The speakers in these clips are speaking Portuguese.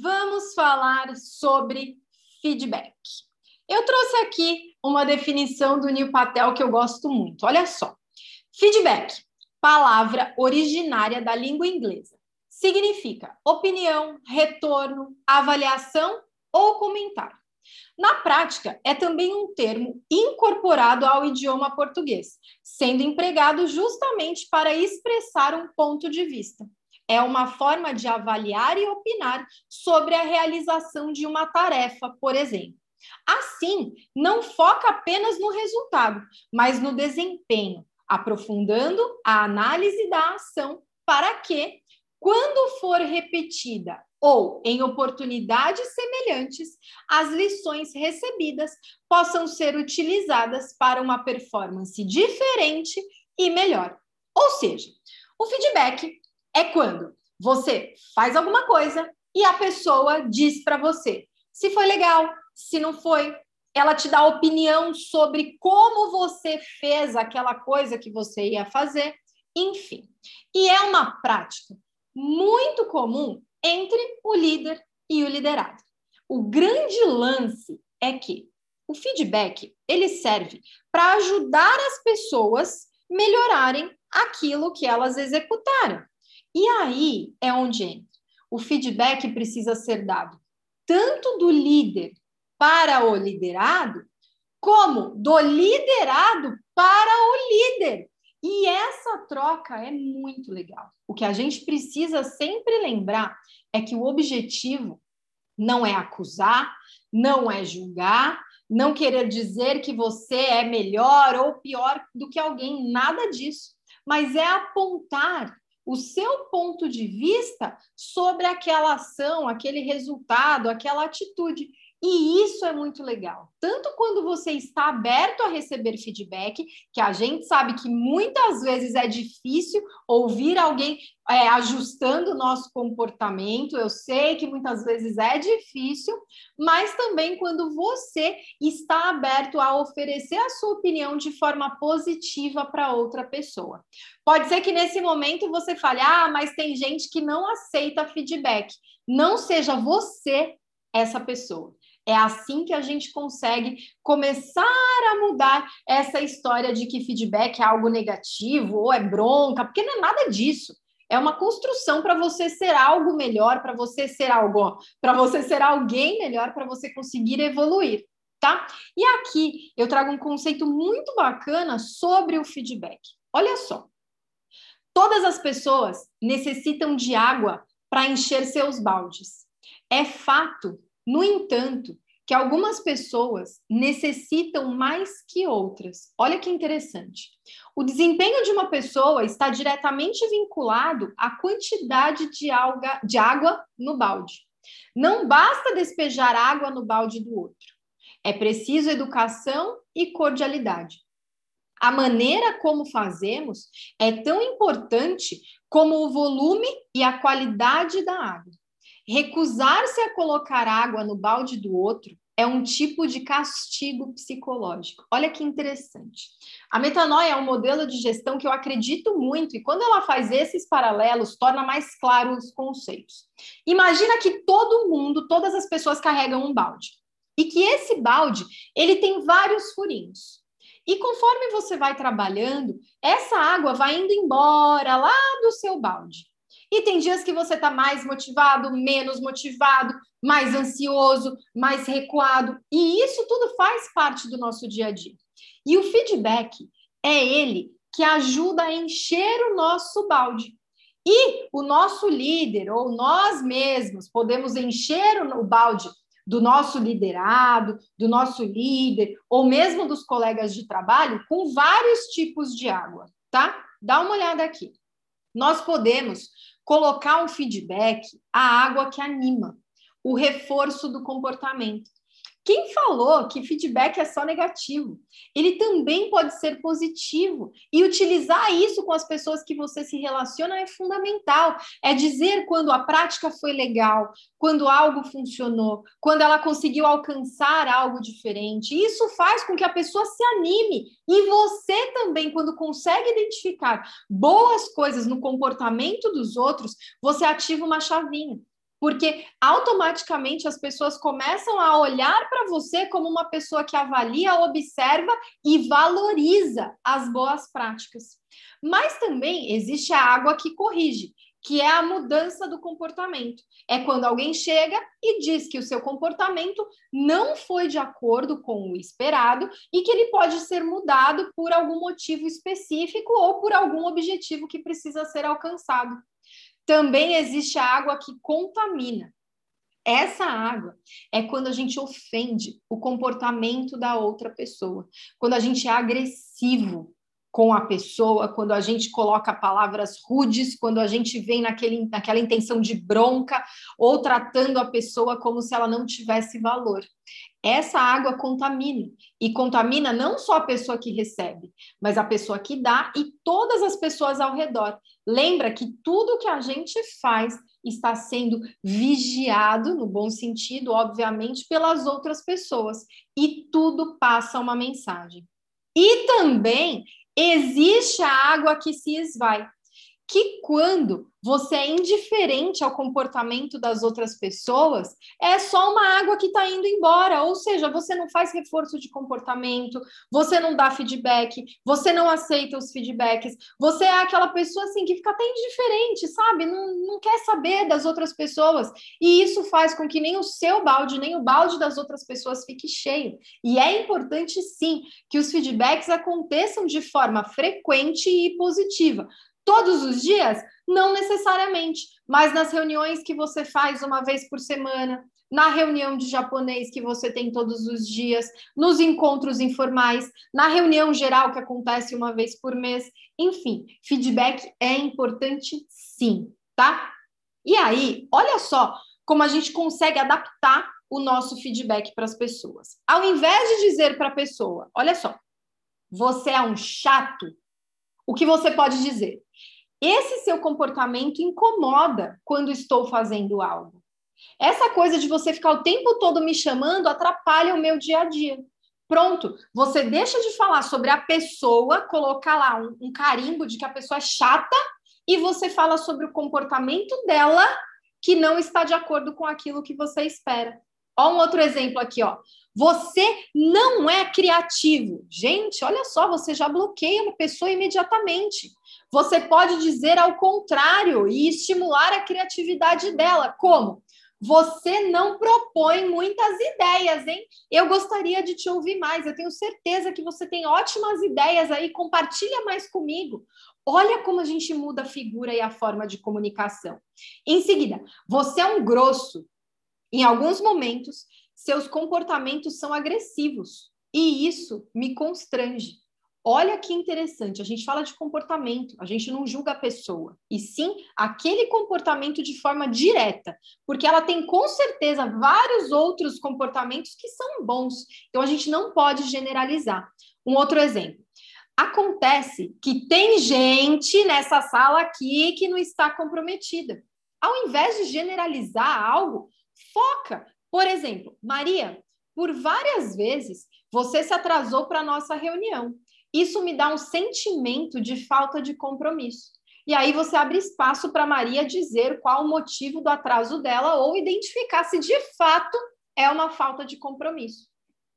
vamos falar sobre feedback. Eu trouxe aqui uma definição do Neil Patel que eu gosto muito. Olha só. Feedback, palavra originária da língua inglesa. Significa opinião, retorno, avaliação ou comentário. Na prática, é também um termo incorporado ao idioma português, sendo empregado justamente para expressar um ponto de vista. É uma forma de avaliar e opinar sobre a realização de uma tarefa, por exemplo. Assim, não foca apenas no resultado, mas no desempenho, aprofundando a análise da ação para que, quando for repetida ou em oportunidades semelhantes, as lições recebidas possam ser utilizadas para uma performance diferente e melhor. Ou seja, o feedback é quando você faz alguma coisa e a pessoa diz para você se foi legal, se não foi. Ela te dá opinião sobre como você fez aquela coisa que você ia fazer, enfim. E é uma prática muito comum entre o líder e o liderado. O grande lance é que o feedback ele serve para ajudar as pessoas melhorarem aquilo que elas executaram. E aí é onde entra. O feedback precisa ser dado tanto do líder para o liderado, como do liderado para o líder. E essa troca é muito legal. O que a gente precisa sempre lembrar é que o objetivo não é acusar, não é julgar, não querer dizer que você é melhor ou pior do que alguém, nada disso, mas é apontar o seu ponto de vista sobre aquela ação, aquele resultado, aquela atitude. E isso é muito legal. Tanto quando você está aberto a receber feedback, que a gente sabe que muitas vezes é difícil ouvir alguém é, ajustando o nosso comportamento, eu sei que muitas vezes é difícil, mas também quando você está aberto a oferecer a sua opinião de forma positiva para outra pessoa. Pode ser que nesse momento você fale, ah, mas tem gente que não aceita feedback. Não seja você essa pessoa. É assim que a gente consegue começar a mudar essa história de que feedback é algo negativo ou é bronca, porque não é nada disso. É uma construção para você ser algo melhor, para você ser algo, para você ser alguém melhor, para você conseguir evoluir, tá? E aqui eu trago um conceito muito bacana sobre o feedback. Olha só. Todas as pessoas necessitam de água para encher seus baldes. É fato no entanto, que algumas pessoas necessitam mais que outras. Olha que interessante. O desempenho de uma pessoa está diretamente vinculado à quantidade de, alga, de água no balde. Não basta despejar água no balde do outro. É preciso educação e cordialidade. A maneira como fazemos é tão importante como o volume e a qualidade da água. Recusar-se a colocar água no balde do outro é um tipo de castigo psicológico. Olha que interessante. A metanoia é um modelo de gestão que eu acredito muito e quando ela faz esses paralelos, torna mais claro os conceitos. Imagina que todo mundo, todas as pessoas carregam um balde e que esse balde, ele tem vários furinhos. E conforme você vai trabalhando, essa água vai indo embora lá do seu balde. E tem dias que você está mais motivado, menos motivado, mais ansioso, mais recuado. E isso tudo faz parte do nosso dia a dia. E o feedback é ele que ajuda a encher o nosso balde. E o nosso líder, ou nós mesmos, podemos encher o balde do nosso liderado, do nosso líder, ou mesmo dos colegas de trabalho, com vários tipos de água, tá? Dá uma olhada aqui. Nós podemos colocar um feedback, a água que anima, o reforço do comportamento. Quem falou que feedback é só negativo? Ele também pode ser positivo. E utilizar isso com as pessoas que você se relaciona é fundamental. É dizer quando a prática foi legal, quando algo funcionou, quando ela conseguiu alcançar algo diferente. Isso faz com que a pessoa se anime. E você também, quando consegue identificar boas coisas no comportamento dos outros, você ativa uma chavinha. Porque automaticamente as pessoas começam a olhar para você como uma pessoa que avalia, observa e valoriza as boas práticas. Mas também existe a água que corrige, que é a mudança do comportamento. É quando alguém chega e diz que o seu comportamento não foi de acordo com o esperado e que ele pode ser mudado por algum motivo específico ou por algum objetivo que precisa ser alcançado. Também existe a água que contamina. Essa água é quando a gente ofende o comportamento da outra pessoa, quando a gente é agressivo, com a pessoa, quando a gente coloca palavras rudes, quando a gente vem naquele, naquela intenção de bronca ou tratando a pessoa como se ela não tivesse valor. Essa água contamina e contamina não só a pessoa que recebe, mas a pessoa que dá e todas as pessoas ao redor. Lembra que tudo que a gente faz está sendo vigiado, no bom sentido, obviamente, pelas outras pessoas e tudo passa uma mensagem. E também existe a água que se esvai, que quando você é indiferente ao comportamento das outras pessoas, é só uma água que está indo embora. Ou seja, você não faz reforço de comportamento, você não dá feedback, você não aceita os feedbacks, você é aquela pessoa assim que fica até indiferente, sabe? Não, não quer saber das outras pessoas. E isso faz com que nem o seu balde, nem o balde das outras pessoas fique cheio. E é importante, sim, que os feedbacks aconteçam de forma frequente e positiva. Todos os dias? Não necessariamente, mas nas reuniões que você faz uma vez por semana, na reunião de japonês que você tem todos os dias, nos encontros informais, na reunião geral que acontece uma vez por mês, enfim, feedback é importante sim, tá? E aí, olha só como a gente consegue adaptar o nosso feedback para as pessoas. Ao invés de dizer para a pessoa, olha só, você é um chato, o que você pode dizer? Esse seu comportamento incomoda quando estou fazendo algo. Essa coisa de você ficar o tempo todo me chamando atrapalha o meu dia a dia. Pronto, você deixa de falar sobre a pessoa, colocar lá um, um carimbo de que a pessoa é chata e você fala sobre o comportamento dela que não está de acordo com aquilo que você espera. Ó, um outro exemplo aqui, ó. Você não é criativo. Gente, olha só, você já bloqueia uma pessoa imediatamente. Você pode dizer ao contrário e estimular a criatividade dela. Como? Você não propõe muitas ideias, hein? Eu gostaria de te ouvir mais. Eu tenho certeza que você tem ótimas ideias aí. Compartilha mais comigo. Olha como a gente muda a figura e a forma de comunicação. Em seguida, você é um grosso. Em alguns momentos, seus comportamentos são agressivos e isso me constrange. Olha que interessante, a gente fala de comportamento, a gente não julga a pessoa, e sim aquele comportamento de forma direta, porque ela tem com certeza vários outros comportamentos que são bons, então a gente não pode generalizar. Um outro exemplo. Acontece que tem gente nessa sala aqui que não está comprometida. Ao invés de generalizar algo, foca. Por exemplo, Maria, por várias vezes você se atrasou para a nossa reunião. Isso me dá um sentimento de falta de compromisso. E aí você abre espaço para Maria dizer qual o motivo do atraso dela ou identificar se de fato é uma falta de compromisso.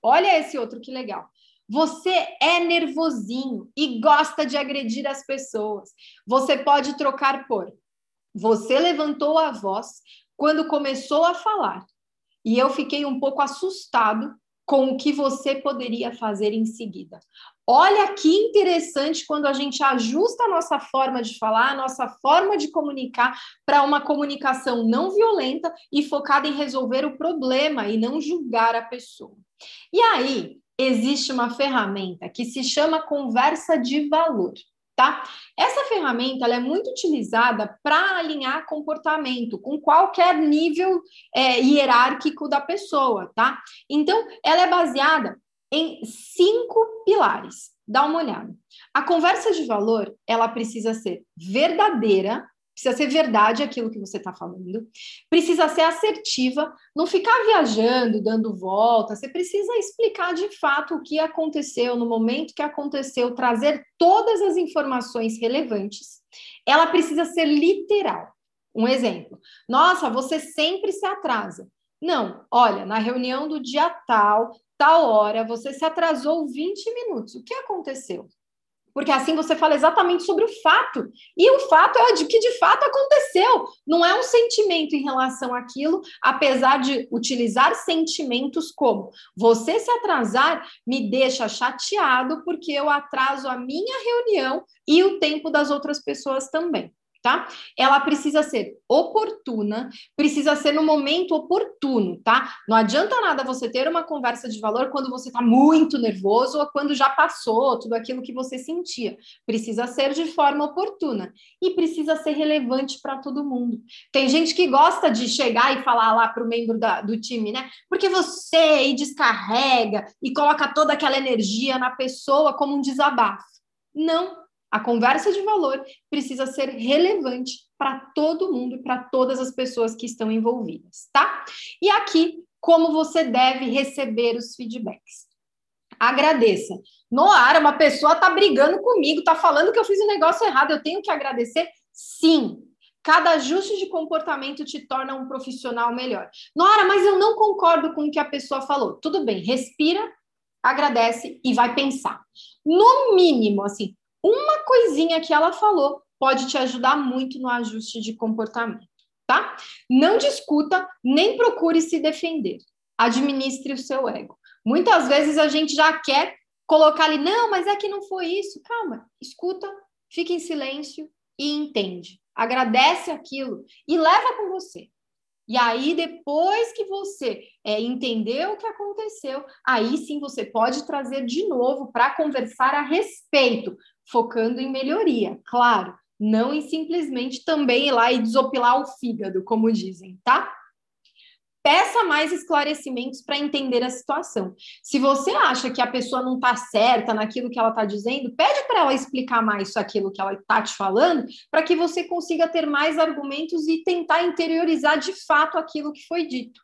Olha esse outro que legal. Você é nervosinho e gosta de agredir as pessoas. Você pode trocar por você levantou a voz quando começou a falar. E eu fiquei um pouco assustado com o que você poderia fazer em seguida. Olha que interessante quando a gente ajusta a nossa forma de falar, a nossa forma de comunicar para uma comunicação não violenta e focada em resolver o problema e não julgar a pessoa. E aí, existe uma ferramenta que se chama conversa de valor tá? Essa ferramenta é muito utilizada para alinhar comportamento com qualquer nível é, hierárquico da pessoa, tá? Então, ela é baseada em cinco pilares. Dá uma olhada. A conversa de valor, ela precisa ser verdadeira, Precisa ser verdade aquilo que você está falando. Precisa ser assertiva, não ficar viajando, dando volta. Você precisa explicar de fato o que aconteceu no momento que aconteceu, trazer todas as informações relevantes. Ela precisa ser literal. Um exemplo. Nossa, você sempre se atrasa. Não, olha, na reunião do dia tal, tal hora, você se atrasou 20 minutos. O que aconteceu? Porque assim você fala exatamente sobre o fato. E o fato é de que de fato aconteceu. Não é um sentimento em relação àquilo, apesar de utilizar sentimentos como você se atrasar me deixa chateado porque eu atraso a minha reunião e o tempo das outras pessoas também tá? Ela precisa ser oportuna, precisa ser no momento oportuno, tá? Não adianta nada você ter uma conversa de valor quando você está muito nervoso ou quando já passou tudo aquilo que você sentia. Precisa ser de forma oportuna e precisa ser relevante para todo mundo. Tem gente que gosta de chegar e falar lá para o membro da, do time, né? Porque você aí descarrega e coloca toda aquela energia na pessoa como um desabafo. Não, a conversa de valor precisa ser relevante para todo mundo e para todas as pessoas que estão envolvidas, tá? E aqui, como você deve receber os feedbacks. Agradeça. Noara, uma pessoa está brigando comigo, está falando que eu fiz um negócio errado, eu tenho que agradecer? Sim. Cada ajuste de comportamento te torna um profissional melhor. Noara, mas eu não concordo com o que a pessoa falou. Tudo bem, respira, agradece e vai pensar. No mínimo, assim, uma coisinha que ela falou pode te ajudar muito no ajuste de comportamento, tá? Não discuta, nem procure se defender. Administre o seu ego. Muitas vezes a gente já quer colocar ali, não, mas é que não foi isso. Calma, escuta, fica em silêncio e entende. Agradece aquilo e leva com você. E aí, depois que você é, entendeu o que aconteceu, aí sim você pode trazer de novo para conversar a respeito, focando em melhoria, claro, não em simplesmente também ir lá e desopilar o fígado, como dizem, tá? Peça mais esclarecimentos para entender a situação. Se você acha que a pessoa não está certa naquilo que ela está dizendo, pede para ela explicar mais aquilo que ela está te falando, para que você consiga ter mais argumentos e tentar interiorizar de fato aquilo que foi dito.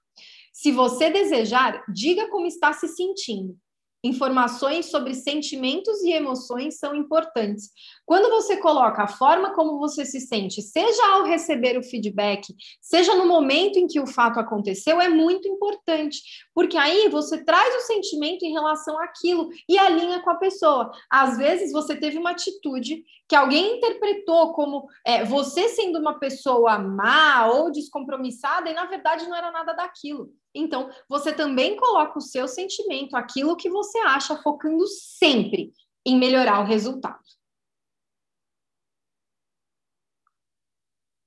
Se você desejar, diga como está se sentindo. Informações sobre sentimentos e emoções são importantes. Quando você coloca a forma como você se sente, seja ao receber o feedback, seja no momento em que o fato aconteceu, é muito importante, porque aí você traz o sentimento em relação àquilo e alinha com a pessoa. Às vezes você teve uma atitude que alguém interpretou como é, você sendo uma pessoa má ou descompromissada e na verdade não era nada daquilo. Então, você também coloca o seu sentimento, aquilo que você acha, focando sempre em melhorar o resultado.